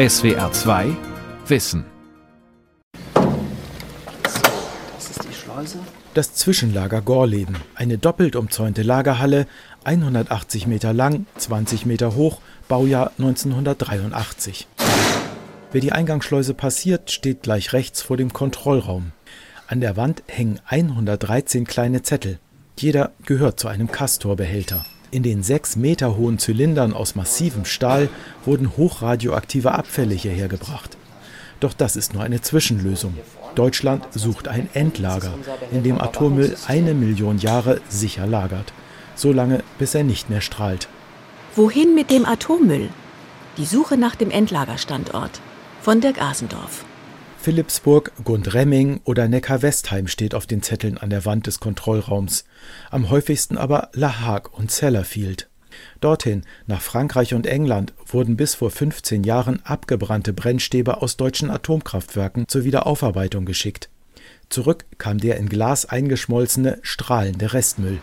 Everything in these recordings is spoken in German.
SWR 2 Wissen. Das ist die Schleuse. Das Zwischenlager Gorleben, eine doppelt umzäunte Lagerhalle, 180 Meter lang, 20 Meter hoch, Baujahr 1983. Wer die Eingangsschleuse passiert, steht gleich rechts vor dem Kontrollraum. An der Wand hängen 113 kleine Zettel. Jeder gehört zu einem Castorbehälter. In den sechs Meter hohen Zylindern aus massivem Stahl wurden hochradioaktive Abfälle hierher gebracht. Doch das ist nur eine Zwischenlösung. Deutschland sucht ein Endlager, in dem Atommüll eine Million Jahre sicher lagert. So lange, bis er nicht mehr strahlt. Wohin mit dem Atommüll? Die Suche nach dem Endlagerstandort von Dirk Asendorf. Philipsburg, Gundremming oder Neckar-Westheim steht auf den Zetteln an der Wand des Kontrollraums. Am häufigsten aber La Hague und Sellafield. Dorthin, nach Frankreich und England, wurden bis vor 15 Jahren abgebrannte Brennstäbe aus deutschen Atomkraftwerken zur Wiederaufarbeitung geschickt. Zurück kam der in Glas eingeschmolzene, strahlende Restmüll.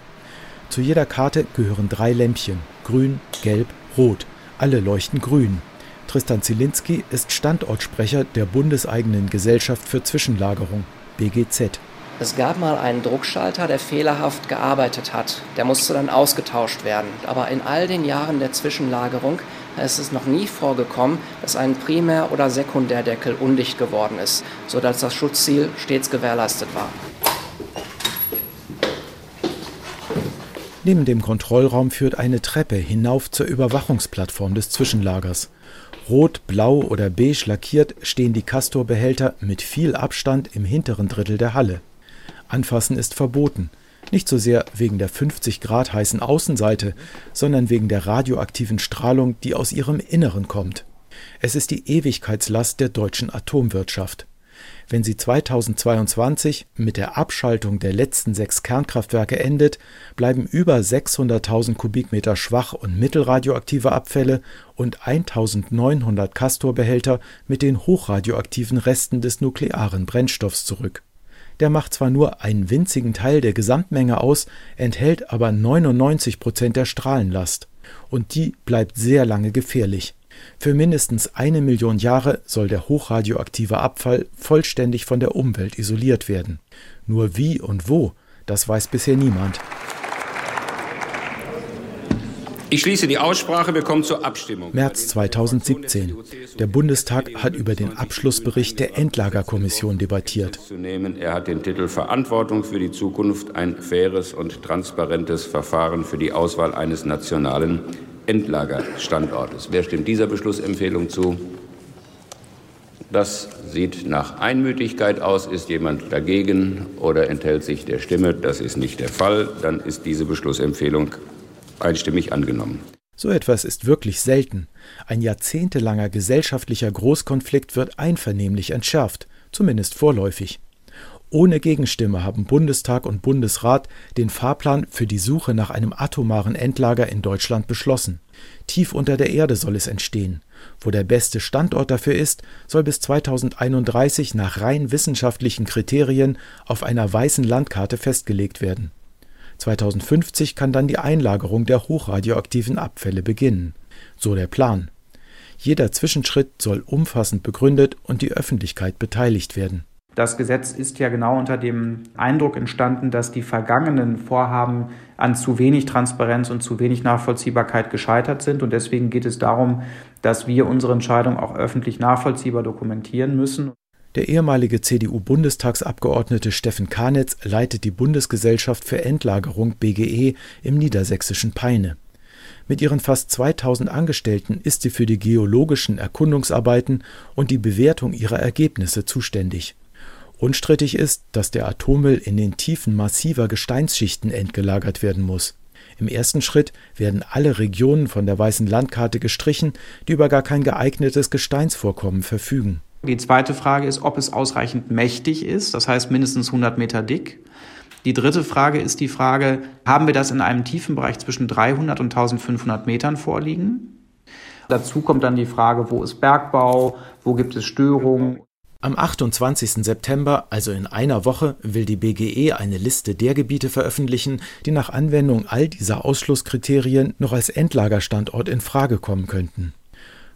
Zu jeder Karte gehören drei Lämpchen: grün, gelb, rot. Alle leuchten grün. Tristan Zielinski ist Standortsprecher der bundeseigenen Gesellschaft für Zwischenlagerung (BGZ). Es gab mal einen Druckschalter, der fehlerhaft gearbeitet hat. Der musste dann ausgetauscht werden. Aber in all den Jahren der Zwischenlagerung ist es noch nie vorgekommen, dass ein Primär- oder Sekundärdeckel undicht geworden ist, sodass das Schutzziel stets gewährleistet war. Neben dem Kontrollraum führt eine Treppe hinauf zur Überwachungsplattform des Zwischenlagers. Rot, blau oder beige lackiert stehen die Castor-Behälter mit viel Abstand im hinteren Drittel der Halle. Anfassen ist verboten, nicht so sehr wegen der 50 Grad heißen Außenseite, sondern wegen der radioaktiven Strahlung, die aus ihrem Inneren kommt. Es ist die Ewigkeitslast der deutschen Atomwirtschaft wenn sie 2022 mit der Abschaltung der letzten sechs Kernkraftwerke endet, bleiben über 600.000 Kubikmeter schwach- und mittelradioaktive Abfälle und 1.900 Castorbehälter mit den hochradioaktiven Resten des nuklearen Brennstoffs zurück. Der macht zwar nur einen winzigen Teil der Gesamtmenge aus, enthält aber 99 Prozent der Strahlenlast. Und die bleibt sehr lange gefährlich für mindestens eine Million Jahre soll der hochradioaktive Abfall vollständig von der Umwelt isoliert werden. Nur wie und wo, das weiß bisher niemand. Ich schließe die Aussprache. Wir kommen zur Abstimmung. März 2017. Der Bundestag hat über den Abschlussbericht der Endlagerkommission debattiert. Er hat den Titel Verantwortung für die Zukunft, ein faires und transparentes Verfahren für die Auswahl eines nationalen Endlagerstandortes. Wer stimmt dieser Beschlussempfehlung zu? Das sieht nach Einmütigkeit aus. Ist jemand dagegen oder enthält sich der Stimme? Das ist nicht der Fall. Dann ist diese Beschlussempfehlung einstimmig angenommen. So etwas ist wirklich selten. Ein jahrzehntelanger gesellschaftlicher Großkonflikt wird einvernehmlich entschärft, zumindest vorläufig. Ohne Gegenstimme haben Bundestag und Bundesrat den Fahrplan für die Suche nach einem atomaren Endlager in Deutschland beschlossen. Tief unter der Erde soll es entstehen. Wo der beste Standort dafür ist, soll bis 2031 nach rein wissenschaftlichen Kriterien auf einer weißen Landkarte festgelegt werden. 2050 kann dann die Einlagerung der hochradioaktiven Abfälle beginnen. So der Plan. Jeder Zwischenschritt soll umfassend begründet und die Öffentlichkeit beteiligt werden. Das Gesetz ist ja genau unter dem Eindruck entstanden, dass die vergangenen Vorhaben an zu wenig Transparenz und zu wenig Nachvollziehbarkeit gescheitert sind. Und deswegen geht es darum, dass wir unsere Entscheidung auch öffentlich nachvollziehbar dokumentieren müssen. Der ehemalige CDU-Bundestagsabgeordnete Steffen Kanitz leitet die Bundesgesellschaft für Endlagerung BGE im niedersächsischen Peine. Mit ihren fast 2000 Angestellten ist sie für die geologischen Erkundungsarbeiten und die Bewertung ihrer Ergebnisse zuständig. Unstrittig ist, dass der Atommüll in den Tiefen massiver Gesteinsschichten entgelagert werden muss. Im ersten Schritt werden alle Regionen von der weißen Landkarte gestrichen, die über gar kein geeignetes Gesteinsvorkommen verfügen. Die zweite Frage ist, ob es ausreichend mächtig ist, das heißt mindestens 100 Meter dick. Die dritte Frage ist die Frage, haben wir das in einem Tiefenbereich zwischen 300 und 1500 Metern vorliegen? Dazu kommt dann die Frage, wo ist Bergbau, wo gibt es Störungen? Am 28. September, also in einer Woche, will die BGE eine Liste der Gebiete veröffentlichen, die nach Anwendung all dieser Ausschlusskriterien noch als Endlagerstandort in Frage kommen könnten.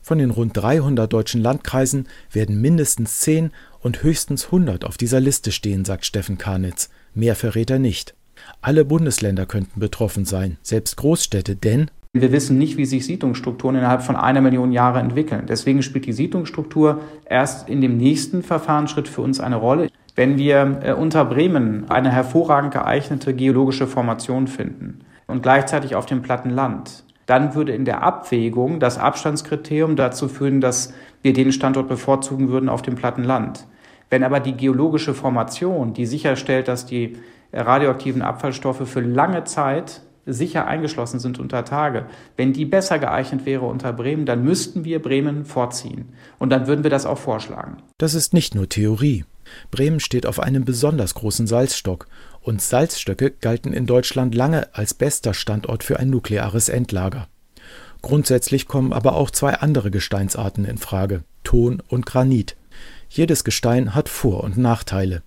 Von den rund 300 deutschen Landkreisen werden mindestens 10 und höchstens 100 auf dieser Liste stehen, sagt Steffen Karnitz. Mehr verrät er nicht. Alle Bundesländer könnten betroffen sein, selbst Großstädte, denn wir wissen nicht, wie sich Siedlungsstrukturen innerhalb von einer Million Jahre entwickeln. Deswegen spielt die Siedlungsstruktur erst in dem nächsten Verfahrensschritt für uns eine Rolle. Wenn wir äh, unter Bremen eine hervorragend geeignete geologische Formation finden und gleichzeitig auf dem platten Land, dann würde in der Abwägung das Abstandskriterium dazu führen, dass wir den Standort bevorzugen würden auf dem platten Land. Wenn aber die geologische Formation, die sicherstellt, dass die radioaktiven Abfallstoffe für lange Zeit sicher eingeschlossen sind unter Tage, wenn die besser geeignet wäre unter Bremen, dann müssten wir Bremen vorziehen. Und dann würden wir das auch vorschlagen. Das ist nicht nur Theorie. Bremen steht auf einem besonders großen Salzstock und Salzstöcke galten in Deutschland lange als bester Standort für ein nukleares Endlager. Grundsätzlich kommen aber auch zwei andere Gesteinsarten in Frage, Ton und Granit. Jedes Gestein hat Vor- und Nachteile.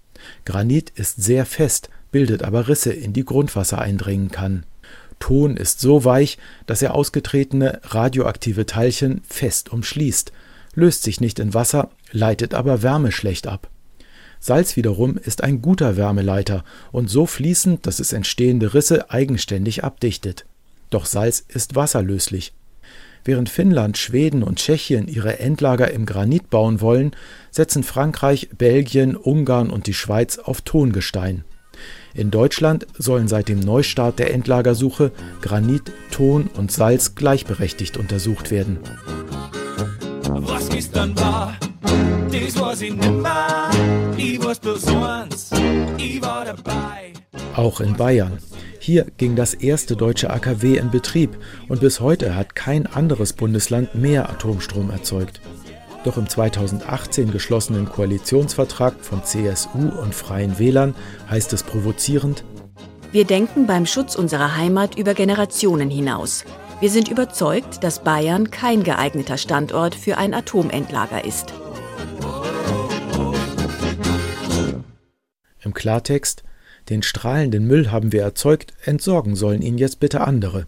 Granit ist sehr fest, bildet aber Risse, in die Grundwasser eindringen kann. Ton ist so weich, dass er ausgetretene radioaktive Teilchen fest umschließt, löst sich nicht in Wasser, leitet aber Wärme schlecht ab. Salz wiederum ist ein guter Wärmeleiter und so fließend, dass es entstehende Risse eigenständig abdichtet. Doch Salz ist wasserlöslich. Während Finnland, Schweden und Tschechien ihre Endlager im Granit bauen wollen, setzen Frankreich, Belgien, Ungarn und die Schweiz auf Tongestein. In Deutschland sollen seit dem Neustart der Endlagersuche Granit, Ton und Salz gleichberechtigt untersucht werden. Was gestern war, das weiß ich nimmer. Ich weiß bloß eins, ich war dabei. Auch in Bayern. Hier ging das erste deutsche AKW in Betrieb und bis heute hat kein anderes Bundesland mehr Atomstrom erzeugt. Doch im 2018 geschlossenen Koalitionsvertrag von CSU und Freien Wählern heißt es provozierend, wir denken beim Schutz unserer Heimat über Generationen hinaus. Wir sind überzeugt, dass Bayern kein geeigneter Standort für ein Atomendlager ist. Im Klartext, den strahlenden Müll haben wir erzeugt, entsorgen sollen ihn jetzt bitte andere.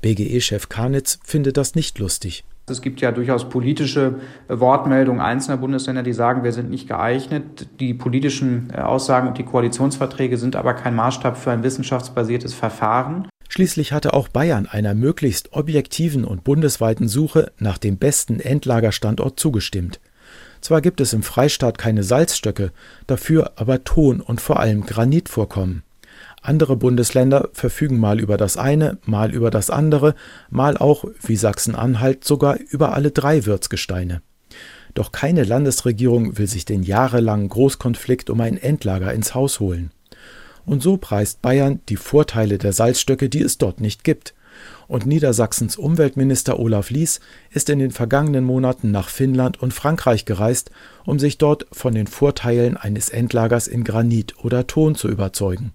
BGE-Chef Karnitz findet das nicht lustig. Es gibt ja durchaus politische Wortmeldungen einzelner Bundesländer, die sagen, wir sind nicht geeignet. Die politischen äh, Aussagen und die Koalitionsverträge sind aber kein Maßstab für ein wissenschaftsbasiertes Verfahren. Schließlich hatte auch Bayern einer möglichst objektiven und bundesweiten Suche nach dem besten Endlagerstandort zugestimmt. Zwar gibt es im Freistaat keine Salzstöcke, dafür aber Ton und vor allem Granitvorkommen. Andere Bundesländer verfügen mal über das eine, mal über das andere, mal auch, wie Sachsen-Anhalt, sogar über alle drei Wirtsgesteine. Doch keine Landesregierung will sich den jahrelangen Großkonflikt um ein Endlager ins Haus holen. Und so preist Bayern die Vorteile der Salzstöcke, die es dort nicht gibt. Und Niedersachsens Umweltminister Olaf Lies ist in den vergangenen Monaten nach Finnland und Frankreich gereist, um sich dort von den Vorteilen eines Endlagers in Granit oder Ton zu überzeugen.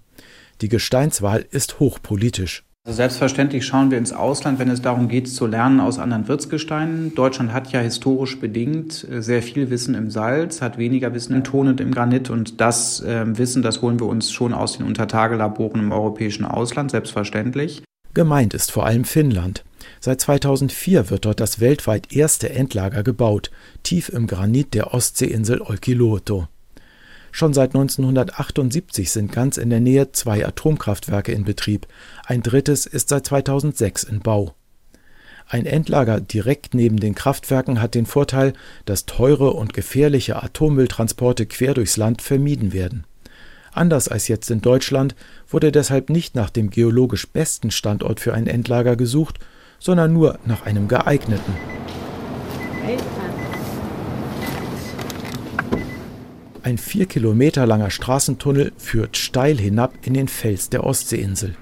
Die Gesteinswahl ist hochpolitisch. Also selbstverständlich schauen wir ins Ausland, wenn es darum geht, zu lernen aus anderen Wirtsgesteinen. Deutschland hat ja historisch bedingt äh, sehr viel Wissen im Salz, hat weniger Wissen im Ton und im Granit. Und das äh, Wissen, das holen wir uns schon aus den Untertagelaboren im europäischen Ausland, selbstverständlich. Gemeint ist vor allem Finnland. Seit 2004 wird dort das weltweit erste Endlager gebaut, tief im Granit der Ostseeinsel Olkiluoto. Schon seit 1978 sind ganz in der Nähe zwei Atomkraftwerke in Betrieb, ein drittes ist seit 2006 in Bau. Ein Endlager direkt neben den Kraftwerken hat den Vorteil, dass teure und gefährliche Atommülltransporte quer durchs Land vermieden werden. Anders als jetzt in Deutschland wurde deshalb nicht nach dem geologisch besten Standort für ein Endlager gesucht, sondern nur nach einem geeigneten. Ein vier Kilometer langer Straßentunnel führt steil hinab in den Fels der Ostseeinsel.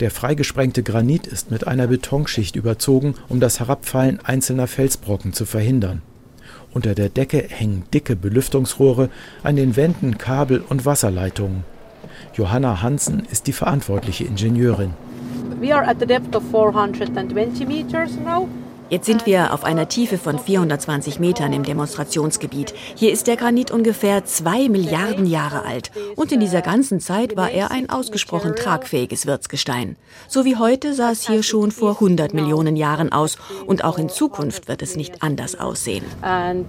Der freigesprengte Granit ist mit einer Betonschicht überzogen, um das Herabfallen einzelner Felsbrocken zu verhindern. Unter der Decke hängen dicke Belüftungsrohre, an den Wänden Kabel und Wasserleitungen. Johanna Hansen ist die verantwortliche Ingenieurin. We are at the depth of 420 meters now. Jetzt sind wir auf einer Tiefe von 420 Metern im Demonstrationsgebiet. Hier ist der Granit ungefähr zwei Milliarden Jahre alt. Und in dieser ganzen Zeit war er ein ausgesprochen tragfähiges Wirtsgestein. So wie heute sah es hier schon vor 100 Millionen Jahren aus. Und auch in Zukunft wird es nicht anders aussehen. Also.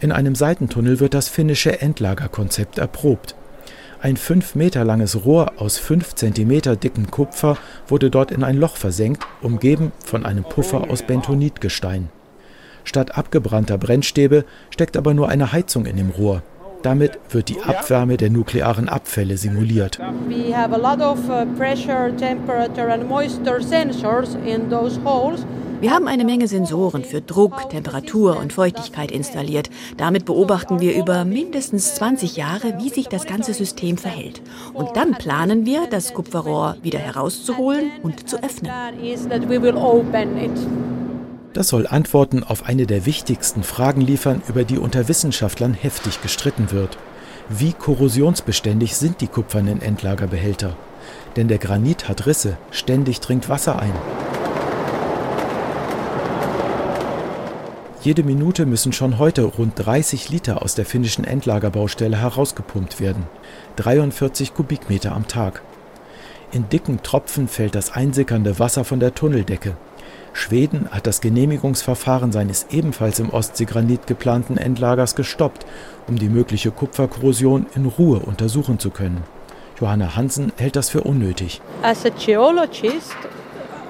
In einem Seitentunnel wird das finnische Endlagerkonzept erprobt. Ein fünf Meter langes Rohr aus fünf Zentimeter dicken Kupfer wurde dort in ein Loch versenkt, umgeben von einem Puffer aus Bentonitgestein. Statt abgebrannter Brennstäbe steckt aber nur eine Heizung in dem Rohr. Damit wird die Abwärme der nuklearen Abfälle simuliert. We have a lot of uh, pressure, temperature and moisture sensors in those holes. Wir haben eine Menge Sensoren für Druck, Temperatur und Feuchtigkeit installiert. Damit beobachten wir über mindestens 20 Jahre, wie sich das ganze System verhält. Und dann planen wir, das Kupferrohr wieder herauszuholen und zu öffnen. Das soll Antworten auf eine der wichtigsten Fragen liefern, über die unter Wissenschaftlern heftig gestritten wird. Wie korrosionsbeständig sind die kupfernen Endlagerbehälter? Denn der Granit hat Risse, ständig dringt Wasser ein. Jede Minute müssen schon heute rund 30 Liter aus der finnischen Endlagerbaustelle herausgepumpt werden. 43 Kubikmeter am Tag. In dicken Tropfen fällt das einsickernde Wasser von der Tunneldecke. Schweden hat das Genehmigungsverfahren seines ebenfalls im Ostseegranit geplanten Endlagers gestoppt, um die mögliche Kupferkorrosion in Ruhe untersuchen zu können. Johanna Hansen hält das für unnötig. As a geologist,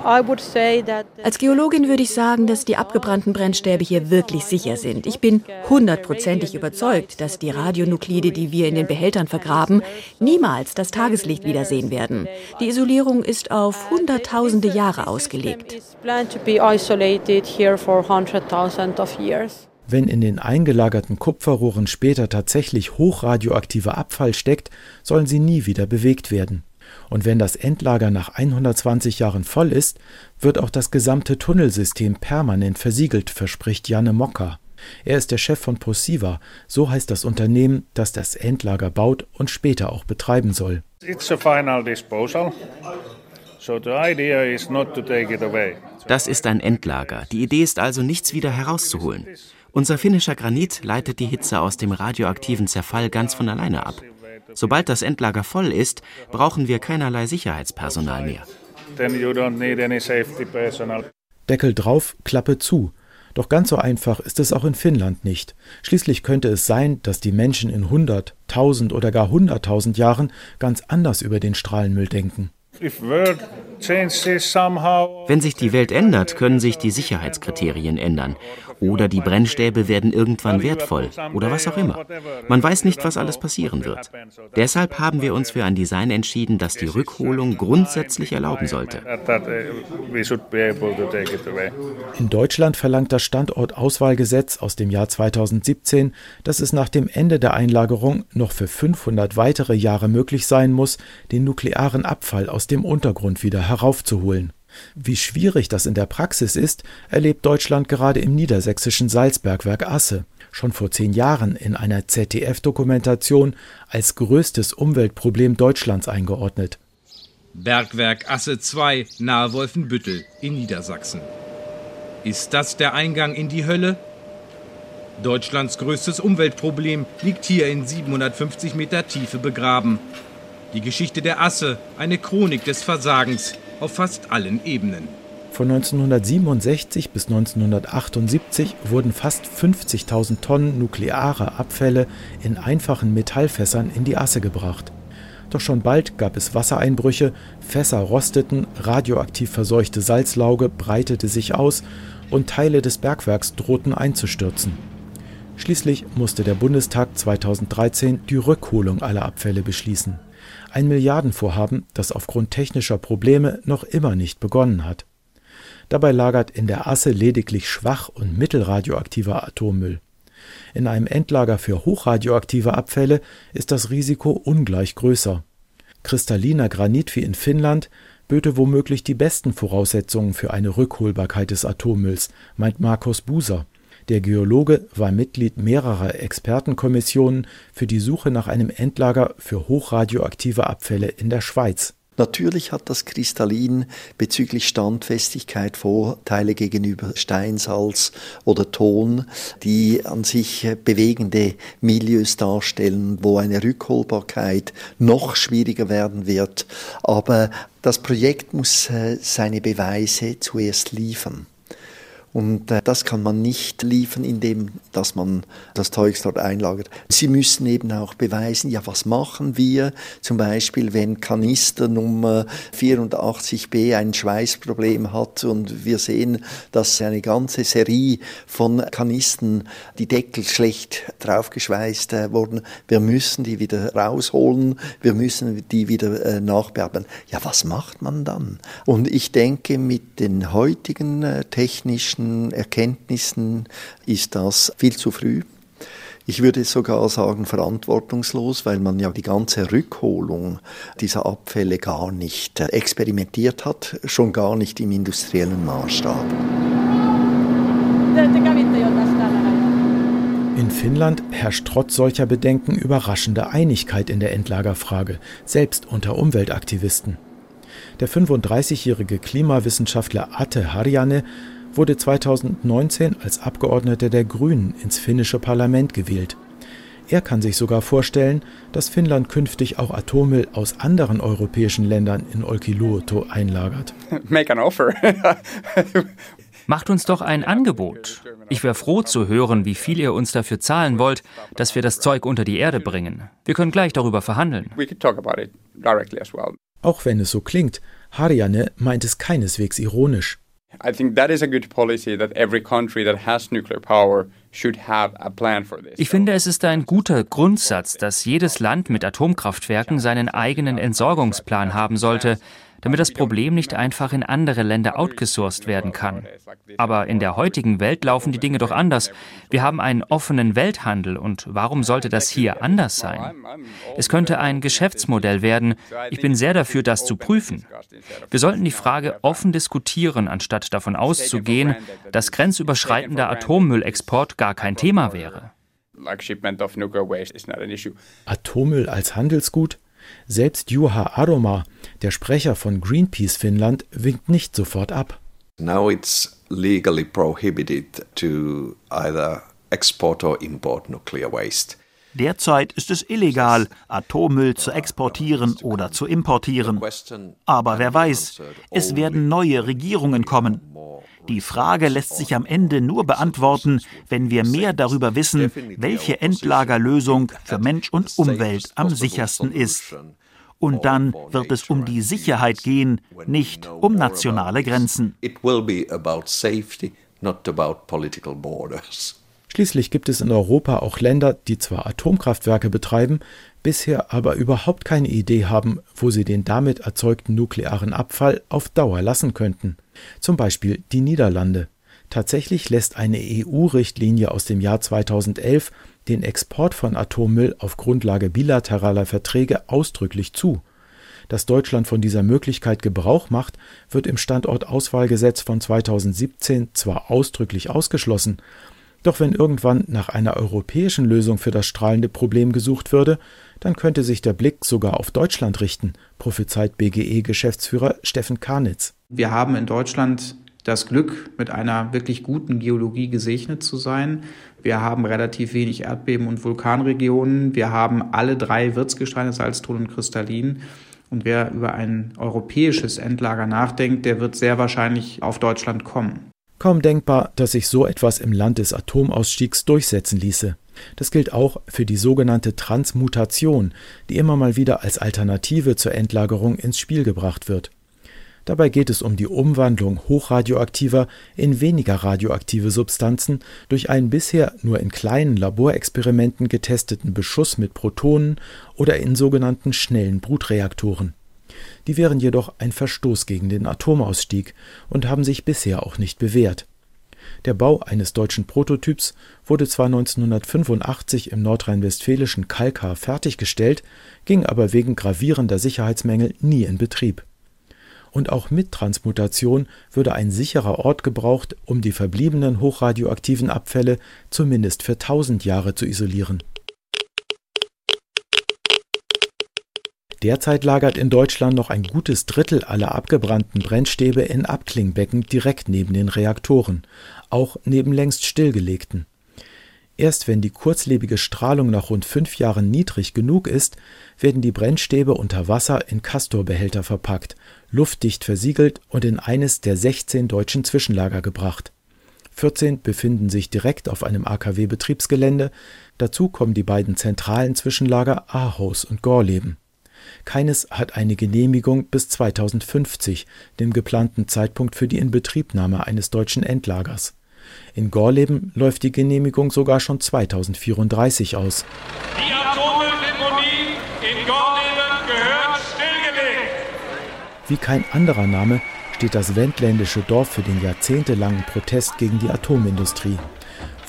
als Geologin würde ich sagen, dass die abgebrannten Brennstäbe hier wirklich sicher sind. Ich bin hundertprozentig überzeugt, dass die Radionuklide, die wir in den Behältern vergraben, niemals das Tageslicht wiedersehen werden. Die Isolierung ist auf Hunderttausende Jahre ausgelegt. Wenn in den eingelagerten Kupferrohren später tatsächlich hochradioaktiver Abfall steckt, sollen sie nie wieder bewegt werden. Und wenn das Endlager nach 120 Jahren voll ist, wird auch das gesamte Tunnelsystem permanent versiegelt, verspricht Janne Mocker. Er ist der Chef von Prosiva, so heißt das Unternehmen, das das Endlager baut und später auch betreiben soll. Das ist ein Endlager. Die Idee ist also, nichts wieder herauszuholen. Unser finnischer Granit leitet die Hitze aus dem radioaktiven Zerfall ganz von alleine ab. Sobald das Endlager voll ist, brauchen wir keinerlei Sicherheitspersonal mehr. Deckel drauf, Klappe zu. Doch ganz so einfach ist es auch in Finnland nicht. Schließlich könnte es sein, dass die Menschen in 100, 1000 oder gar 100.000 Jahren ganz anders über den Strahlenmüll denken. Wenn sich die Welt ändert, können sich die Sicherheitskriterien ändern. Oder die Brennstäbe werden irgendwann wertvoll. Oder was auch immer. Man weiß nicht, was alles passieren wird. Deshalb haben wir uns für ein Design entschieden, das die Rückholung grundsätzlich erlauben sollte. In Deutschland verlangt das Standortauswahlgesetz aus dem Jahr 2017, dass es nach dem Ende der Einlagerung noch für 500 weitere Jahre möglich sein muss, den nuklearen Abfall aus dem Untergrund wieder heraufzuholen. Wie schwierig das in der Praxis ist, erlebt Deutschland gerade im niedersächsischen Salzbergwerk Asse, schon vor zehn Jahren in einer ZDF-Dokumentation als größtes Umweltproblem Deutschlands eingeordnet. Bergwerk Asse 2 nahe Wolfenbüttel in Niedersachsen. Ist das der Eingang in die Hölle? Deutschlands größtes Umweltproblem liegt hier in 750 Meter Tiefe begraben. Die Geschichte der Asse, eine Chronik des Versagens auf fast allen Ebenen. Von 1967 bis 1978 wurden fast 50.000 Tonnen nuklearer Abfälle in einfachen Metallfässern in die Asse gebracht. Doch schon bald gab es Wassereinbrüche, Fässer rosteten, radioaktiv verseuchte Salzlauge breitete sich aus und Teile des Bergwerks drohten einzustürzen. Schließlich musste der Bundestag 2013 die Rückholung aller Abfälle beschließen ein Milliardenvorhaben, das aufgrund technischer Probleme noch immer nicht begonnen hat. Dabei lagert in der Asse lediglich schwach und mittelradioaktiver Atommüll. In einem Endlager für hochradioaktive Abfälle ist das Risiko ungleich größer. Kristalliner Granit wie in Finnland böte womöglich die besten Voraussetzungen für eine Rückholbarkeit des Atommülls, meint Markus Buser. Der Geologe war Mitglied mehrerer Expertenkommissionen für die Suche nach einem Endlager für hochradioaktive Abfälle in der Schweiz. Natürlich hat das Kristallin bezüglich Standfestigkeit Vorteile gegenüber Steinsalz oder Ton, die an sich bewegende Milieus darstellen, wo eine Rückholbarkeit noch schwieriger werden wird. Aber das Projekt muss äh, seine Beweise zuerst liefern. Und äh, das kann man nicht liefern, indem dass man das Zeugs dort einlagert. Sie müssen eben auch beweisen, ja, was machen wir? Zum Beispiel, wenn Kanister Nummer 84b ein Schweißproblem hat und wir sehen, dass eine ganze Serie von Kanisten, die Deckel schlecht draufgeschweißt äh, wurden. Wir müssen die wieder rausholen, wir müssen die wieder äh, nachbearbeiten. Ja, was macht man dann? Und ich denke, mit den heutigen äh, technischen technischen Erkenntnissen ist das viel zu früh. Ich würde sogar sagen verantwortungslos, weil man ja die ganze Rückholung dieser Abfälle gar nicht experimentiert hat, schon gar nicht im industriellen Maßstab. In Finnland herrscht trotz solcher Bedenken überraschende Einigkeit in der Endlagerfrage, selbst unter Umweltaktivisten. Der 35-jährige Klimawissenschaftler Atte Harjanne wurde 2019 als Abgeordneter der Grünen ins finnische Parlament gewählt. Er kann sich sogar vorstellen, dass Finnland künftig auch Atommüll aus anderen europäischen Ländern in Olkiluoto einlagert. Make an offer. Macht uns doch ein Angebot. Ich wäre froh zu hören, wie viel ihr uns dafür zahlen wollt, dass wir das Zeug unter die Erde bringen. Wir können gleich darüber verhandeln. Auch wenn es so klingt, Harjanne meint es keineswegs ironisch. Ich finde, es ist ein guter Grundsatz, dass jedes Land mit Atomkraftwerken seinen eigenen Entsorgungsplan haben sollte, damit das Problem nicht einfach in andere Länder outgesourced werden kann. Aber in der heutigen Welt laufen die Dinge doch anders. Wir haben einen offenen Welthandel und warum sollte das hier anders sein? Es könnte ein Geschäftsmodell werden. Ich bin sehr dafür, das zu prüfen. Wir sollten die Frage offen diskutieren, anstatt davon auszugehen, dass grenzüberschreitender Atommüllexport gar kein Thema wäre. Atommüll als Handelsgut? Selbst Juha Aroma, der Sprecher von Greenpeace Finnland, winkt nicht sofort ab. Now it's legally prohibited to either export or import nuclear waste. Derzeit ist es illegal, Atommüll zu exportieren oder zu importieren. Aber wer weiß, es werden neue Regierungen kommen. Die Frage lässt sich am Ende nur beantworten, wenn wir mehr darüber wissen, welche Endlagerlösung für Mensch und Umwelt am sichersten ist. Und dann wird es um die Sicherheit gehen, nicht um nationale Grenzen. Schließlich gibt es in Europa auch Länder, die zwar Atomkraftwerke betreiben, bisher aber überhaupt keine Idee haben, wo sie den damit erzeugten nuklearen Abfall auf Dauer lassen könnten. Zum Beispiel die Niederlande. Tatsächlich lässt eine EU-Richtlinie aus dem Jahr 2011 den Export von Atommüll auf Grundlage bilateraler Verträge ausdrücklich zu. Dass Deutschland von dieser Möglichkeit Gebrauch macht, wird im Standortauswahlgesetz von 2017 zwar ausdrücklich ausgeschlossen, doch wenn irgendwann nach einer europäischen Lösung für das strahlende Problem gesucht würde, dann könnte sich der Blick sogar auf Deutschland richten, prophezeit BGE-Geschäftsführer Steffen Karnitz. Wir haben in Deutschland das Glück, mit einer wirklich guten Geologie gesegnet zu sein. Wir haben relativ wenig Erdbeben- und Vulkanregionen. Wir haben alle drei Wirtsgesteine, Salzton und Kristallin. Und wer über ein europäisches Endlager nachdenkt, der wird sehr wahrscheinlich auf Deutschland kommen. Kaum denkbar, dass sich so etwas im Land des Atomausstiegs durchsetzen ließe. Das gilt auch für die sogenannte Transmutation, die immer mal wieder als Alternative zur Endlagerung ins Spiel gebracht wird. Dabei geht es um die Umwandlung hochradioaktiver in weniger radioaktive Substanzen durch einen bisher nur in kleinen Laborexperimenten getesteten Beschuss mit Protonen oder in sogenannten schnellen Brutreaktoren. Die wären jedoch ein Verstoß gegen den Atomausstieg und haben sich bisher auch nicht bewährt der Bau eines deutschen Prototyps wurde zwar 1985 im nordrhein-westfälischen Kalkar fertiggestellt, ging aber wegen gravierender Sicherheitsmängel nie in Betrieb. Und auch mit Transmutation würde ein sicherer Ort gebraucht, um die verbliebenen hochradioaktiven Abfälle zumindest für tausend Jahre zu isolieren. Derzeit lagert in Deutschland noch ein gutes Drittel aller abgebrannten Brennstäbe in Abklingbecken direkt neben den Reaktoren, auch neben längst stillgelegten. Erst wenn die kurzlebige Strahlung nach rund fünf Jahren niedrig genug ist, werden die Brennstäbe unter Wasser in Castorbehälter verpackt, luftdicht versiegelt und in eines der 16 deutschen Zwischenlager gebracht. 14 befinden sich direkt auf einem AKW-Betriebsgelände, dazu kommen die beiden zentralen Zwischenlager Ahaus und Gorleben. Keines hat eine Genehmigung bis 2050, dem geplanten Zeitpunkt für die Inbetriebnahme eines deutschen Endlagers. In Gorleben läuft die Genehmigung sogar schon 2034 aus. Die Atommülldeponie in Gorleben gehört stillgelegt. Wie kein anderer Name steht das wendländische Dorf für den jahrzehntelangen Protest gegen die Atomindustrie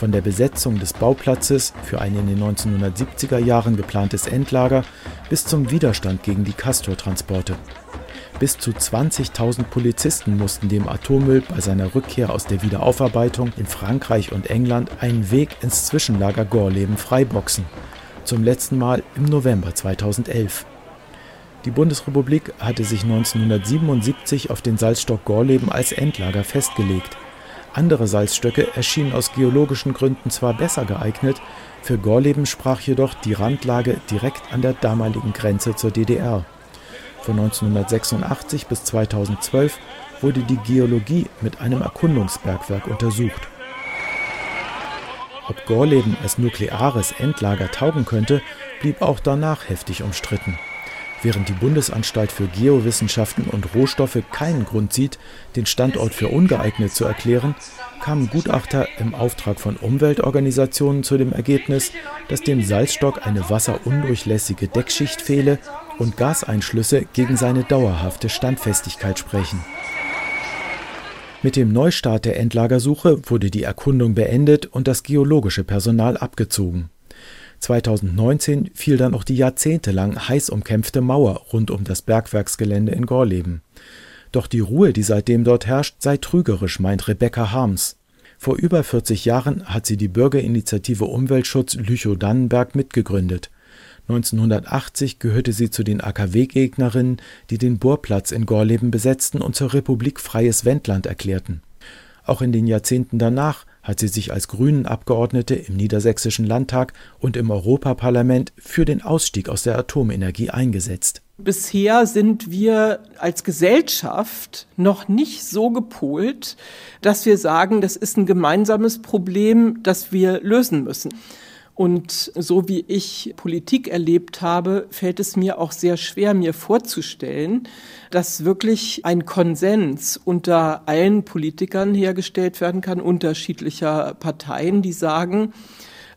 von der Besetzung des Bauplatzes für ein in den 1970er Jahren geplantes Endlager bis zum Widerstand gegen die Castor-Transporte. Bis zu 20.000 Polizisten mussten dem Atommüll bei seiner Rückkehr aus der Wiederaufarbeitung in Frankreich und England einen Weg ins Zwischenlager Gorleben freiboxen. Zum letzten Mal im November 2011. Die Bundesrepublik hatte sich 1977 auf den Salzstock Gorleben als Endlager festgelegt. Andere Salzstöcke erschienen aus geologischen Gründen zwar besser geeignet, für Gorleben sprach jedoch die Randlage direkt an der damaligen Grenze zur DDR. Von 1986 bis 2012 wurde die Geologie mit einem Erkundungsbergwerk untersucht. Ob Gorleben als nukleares Endlager taugen könnte, blieb auch danach heftig umstritten. Während die Bundesanstalt für Geowissenschaften und Rohstoffe keinen Grund sieht, den Standort für ungeeignet zu erklären, kamen Gutachter im Auftrag von Umweltorganisationen zu dem Ergebnis, dass dem Salzstock eine wasserundurchlässige Deckschicht fehle und Gaseinschlüsse gegen seine dauerhafte Standfestigkeit sprechen. Mit dem Neustart der Endlagersuche wurde die Erkundung beendet und das geologische Personal abgezogen. 2019 fiel dann auch die jahrzehntelang heiß umkämpfte Mauer rund um das Bergwerksgelände in Gorleben. Doch die Ruhe, die seitdem dort herrscht, sei trügerisch, meint Rebecca Harms. Vor über 40 Jahren hat sie die Bürgerinitiative Umweltschutz Lüchow-Dannenberg mitgegründet. 1980 gehörte sie zu den AKW-Gegnerinnen, die den Bohrplatz in Gorleben besetzten und zur Republik Freies Wendland erklärten. Auch in den Jahrzehnten danach hat sie sich als Grünen-Abgeordnete im Niedersächsischen Landtag und im Europaparlament für den Ausstieg aus der Atomenergie eingesetzt. Bisher sind wir als Gesellschaft noch nicht so gepolt, dass wir sagen, das ist ein gemeinsames Problem, das wir lösen müssen. Und so wie ich Politik erlebt habe, fällt es mir auch sehr schwer, mir vorzustellen, dass wirklich ein Konsens unter allen Politikern hergestellt werden kann, unterschiedlicher Parteien, die sagen,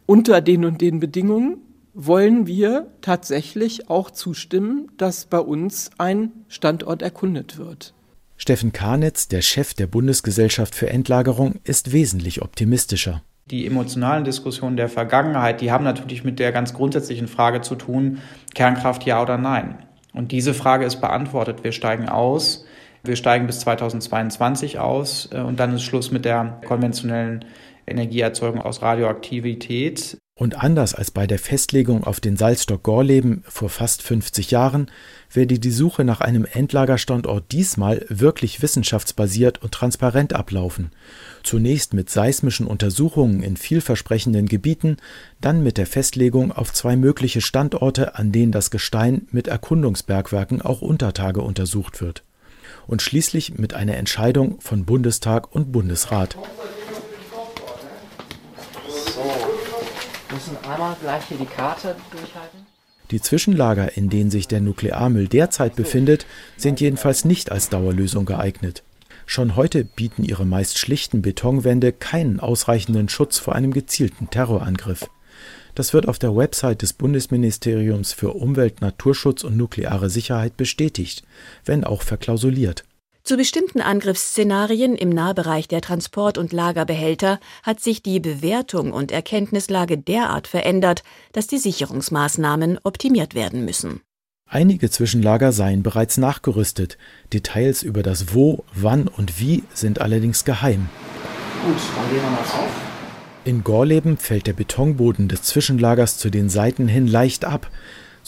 unter den und den Bedingungen wollen wir tatsächlich auch zustimmen, dass bei uns ein Standort erkundet wird. Steffen Karnitz, der Chef der Bundesgesellschaft für Endlagerung, ist wesentlich optimistischer. Die emotionalen Diskussionen der Vergangenheit, die haben natürlich mit der ganz grundsätzlichen Frage zu tun, Kernkraft ja oder nein. Und diese Frage ist beantwortet. Wir steigen aus. Wir steigen bis 2022 aus äh, und dann ist Schluss mit der konventionellen Energieerzeugung aus Radioaktivität. Und anders als bei der Festlegung auf den Salzstock Gorleben vor fast 50 Jahren werde die Suche nach einem Endlagerstandort diesmal wirklich wissenschaftsbasiert und transparent ablaufen. Zunächst mit seismischen Untersuchungen in vielversprechenden Gebieten, dann mit der Festlegung auf zwei mögliche Standorte, an denen das Gestein mit Erkundungsbergwerken auch unter Tage untersucht wird. Und schließlich mit einer Entscheidung von Bundestag und Bundesrat. Müssen einmal gleich hier die Karte durchhalten. Die Zwischenlager, in denen sich der Nuklearmüll derzeit befindet, sind jedenfalls nicht als Dauerlösung geeignet. Schon heute bieten ihre meist schlichten Betonwände keinen ausreichenden Schutz vor einem gezielten Terrorangriff. Das wird auf der Website des Bundesministeriums für Umwelt, Naturschutz und nukleare Sicherheit bestätigt, wenn auch verklausuliert. Zu bestimmten Angriffsszenarien im Nahbereich der Transport- und Lagerbehälter hat sich die Bewertung und Erkenntnislage derart verändert, dass die Sicherungsmaßnahmen optimiert werden müssen. Einige Zwischenlager seien bereits nachgerüstet. Details über das Wo, Wann und Wie sind allerdings geheim. Gut, dann gehen wir mal auf. In Gorleben fällt der Betonboden des Zwischenlagers zu den Seiten hin leicht ab.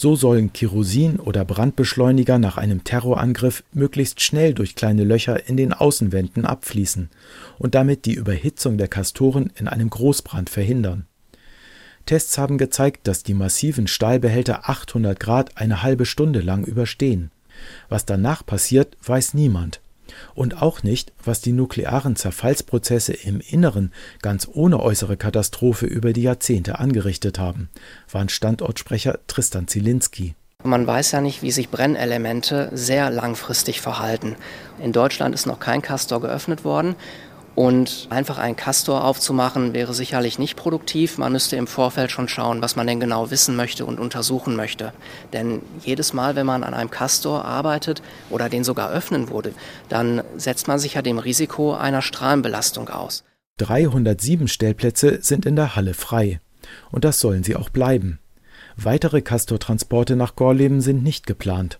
So sollen Kerosin oder Brandbeschleuniger nach einem Terrorangriff möglichst schnell durch kleine Löcher in den Außenwänden abfließen und damit die Überhitzung der Kastoren in einem Großbrand verhindern. Tests haben gezeigt, dass die massiven Stahlbehälter 800 Grad eine halbe Stunde lang überstehen. Was danach passiert, weiß niemand. Und auch nicht, was die nuklearen Zerfallsprozesse im Inneren ganz ohne äußere Katastrophe über die Jahrzehnte angerichtet haben, warnt Standortsprecher Tristan Zielinski. Man weiß ja nicht, wie sich Brennelemente sehr langfristig verhalten. In Deutschland ist noch kein Castor geöffnet worden und einfach einen Castor aufzumachen wäre sicherlich nicht produktiv. Man müsste im Vorfeld schon schauen, was man denn genau wissen möchte und untersuchen möchte. Denn jedes Mal, wenn man an einem Castor arbeitet oder den sogar öffnen würde, dann setzt man sich ja dem Risiko einer Strahlenbelastung aus. 307 Stellplätze sind in der Halle frei. Und das sollen sie auch bleiben. Weitere Castor-Transporte nach Gorleben sind nicht geplant.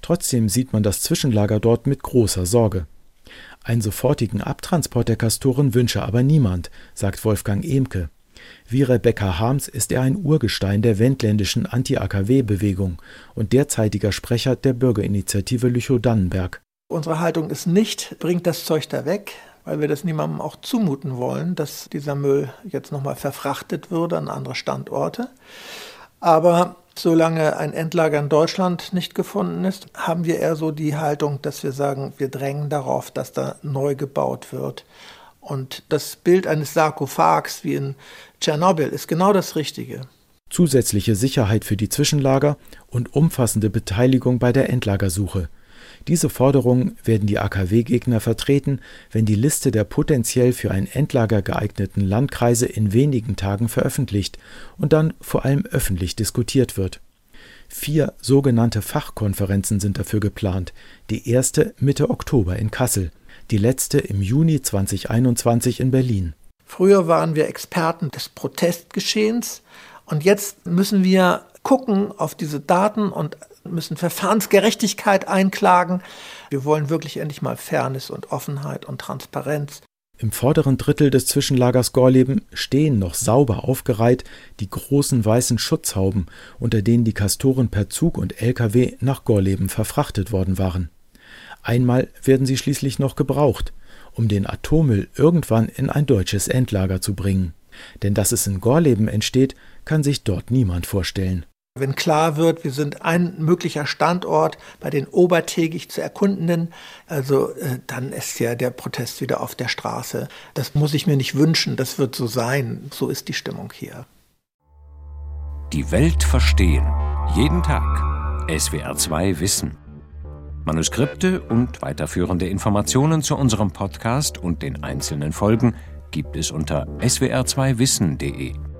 Trotzdem sieht man das Zwischenlager dort mit großer Sorge. Einen sofortigen Abtransport der Kastoren wünsche aber niemand, sagt Wolfgang Ehmke. Wie Rebecca Harms ist er ein Urgestein der wendländischen Anti-AKW-Bewegung und derzeitiger Sprecher der Bürgerinitiative Lüchow-Dannenberg. Unsere Haltung ist nicht, bringt das Zeug da weg, weil wir das niemandem auch zumuten wollen, dass dieser Müll jetzt nochmal verfrachtet würde an andere Standorte. Aber Solange ein Endlager in Deutschland nicht gefunden ist, haben wir eher so die Haltung, dass wir sagen, wir drängen darauf, dass da neu gebaut wird. Und das Bild eines Sarkophags wie in Tschernobyl ist genau das Richtige. Zusätzliche Sicherheit für die Zwischenlager und umfassende Beteiligung bei der Endlagersuche. Diese Forderungen werden die AKW-Gegner vertreten, wenn die Liste der potenziell für ein Endlager geeigneten Landkreise in wenigen Tagen veröffentlicht und dann vor allem öffentlich diskutiert wird. Vier sogenannte Fachkonferenzen sind dafür geplant, die erste Mitte Oktober in Kassel, die letzte im Juni 2021 in Berlin. Früher waren wir Experten des Protestgeschehens und jetzt müssen wir gucken auf diese Daten und müssen Verfahrensgerechtigkeit einklagen. Wir wollen wirklich endlich mal Fairness und Offenheit und Transparenz. Im vorderen Drittel des Zwischenlagers Gorleben stehen noch sauber aufgereiht die großen weißen Schutzhauben, unter denen die Kastoren per Zug und Lkw nach Gorleben verfrachtet worden waren. Einmal werden sie schließlich noch gebraucht, um den Atommüll irgendwann in ein deutsches Endlager zu bringen. Denn dass es in Gorleben entsteht, kann sich dort niemand vorstellen. Wenn klar wird, wir sind ein möglicher Standort bei den obertägig zu erkundenden, also äh, dann ist ja der Protest wieder auf der Straße. Das muss ich mir nicht wünschen, das wird so sein. So ist die Stimmung hier. Die Welt verstehen. Jeden Tag. SWR2 Wissen. Manuskripte und weiterführende Informationen zu unserem Podcast und den einzelnen Folgen gibt es unter swr2wissen.de.